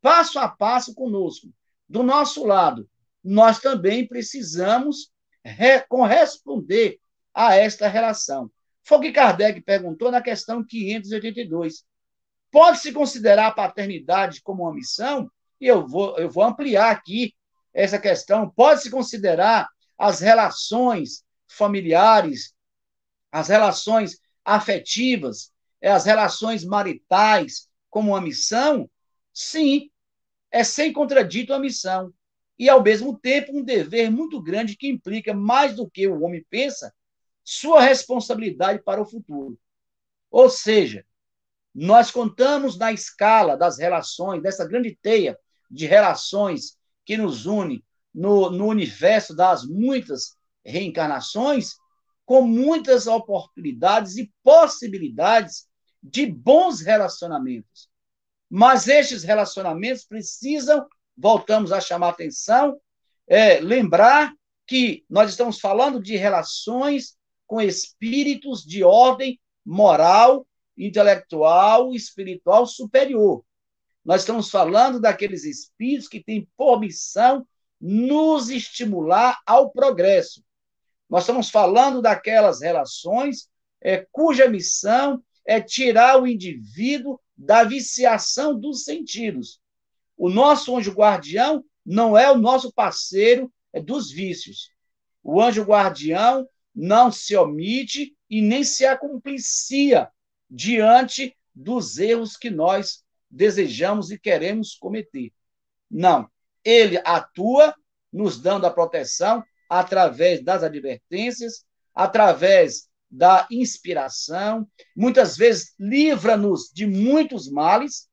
B: passo a passo conosco, do nosso lado, nós também precisamos corresponder a esta relação. Foi o que Kardec perguntou na questão 582. Pode-se considerar a paternidade como uma missão? E eu vou, eu vou ampliar aqui essa questão. Pode-se considerar as relações familiares, as relações afetivas, as relações maritais como uma missão? Sim, é sem contradito a missão. E, ao mesmo tempo, um dever muito grande que implica mais do que o homem pensa sua responsabilidade para o futuro. Ou seja, nós contamos na escala das relações, dessa grande teia de relações que nos une no, no universo das muitas reencarnações, com muitas oportunidades e possibilidades de bons relacionamentos. Mas estes relacionamentos precisam, voltamos a chamar atenção, é, lembrar que nós estamos falando de relações com espíritos de ordem moral, intelectual espiritual superior. Nós estamos falando daqueles espíritos que têm por missão nos estimular ao progresso. Nós estamos falando daquelas relações é, cuja missão é tirar o indivíduo da viciação dos sentidos. O nosso anjo guardião não é o nosso parceiro é, dos vícios. O anjo guardião não se omite e nem se acomplicia diante dos erros que nós desejamos e queremos cometer. Não. Ele atua nos dando a proteção através das advertências, através da inspiração, muitas vezes livra-nos de muitos males,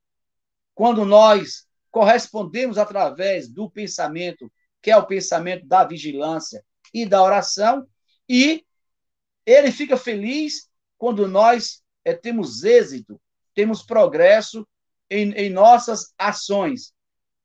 B: quando nós correspondemos através do pensamento, que é o pensamento da vigilância e da oração, e ele fica feliz quando nós é, temos êxito, temos progresso em, em nossas ações.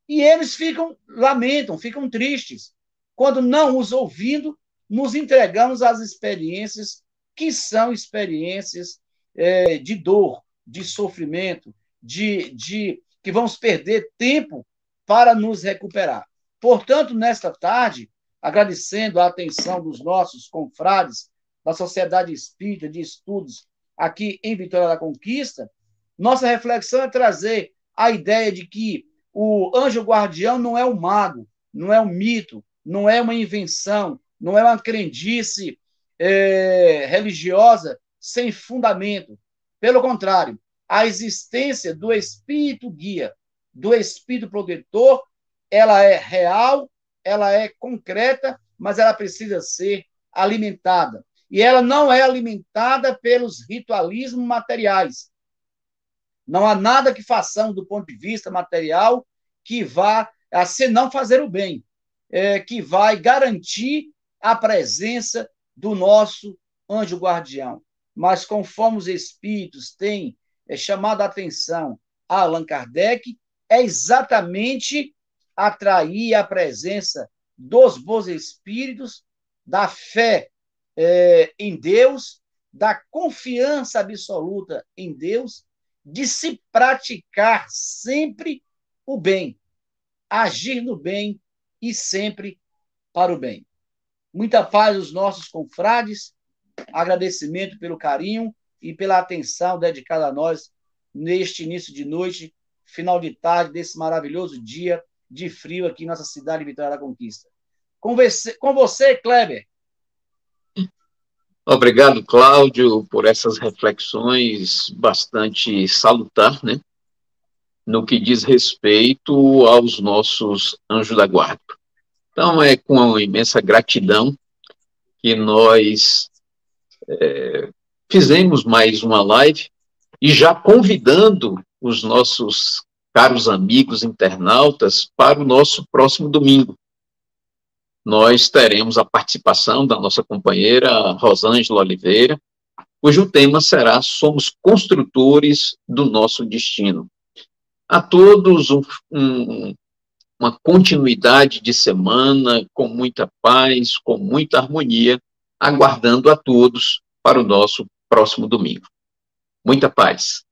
B: E eles ficam, lamentam, ficam tristes, quando não os ouvindo, nos entregamos às experiências que são experiências é, de dor, de sofrimento, de, de que vamos perder tempo para nos recuperar. Portanto, nesta tarde, agradecendo a atenção dos nossos confrades da Sociedade Espírita de Estudos aqui em Vitória da Conquista, nossa reflexão é trazer a ideia de que o anjo guardião não é um mago, não é um mito, não é uma invenção, não é uma crendice é, religiosa sem fundamento. Pelo contrário, a existência do espírito guia, do espírito protetor, ela é real, ela é concreta, mas ela precisa ser alimentada. E ela não é alimentada pelos ritualismos materiais. Não há nada que façamos do ponto de vista material que vá a senão fazer o bem, é, que vai garantir a presença do nosso anjo guardião. Mas conforme os espíritos têm é, chamado a atenção a Allan Kardec, é exatamente atrair a presença dos bons espíritos, da fé é, em Deus, da confiança absoluta em Deus, de se praticar sempre o bem, agir no bem e sempre para o bem. Muita paz aos nossos confrades, agradecimento pelo carinho e pela atenção dedicada a nós neste início de noite, final de tarde desse maravilhoso dia de frio aqui em nossa cidade Vitória da Conquista. Com você, com você Kleber.
A: Obrigado, Cláudio, por essas reflexões bastante salutar, né? No que diz respeito aos nossos anjos da guarda. Então, é com imensa gratidão que nós é, fizemos mais uma live e já convidando os nossos caros amigos internautas para o nosso próximo domingo. Nós teremos a participação da nossa companheira Rosângela Oliveira, cujo tema será Somos Construtores do Nosso Destino. A todos um, um, uma continuidade de semana com muita paz, com muita harmonia, aguardando a todos para o nosso próximo domingo. Muita paz.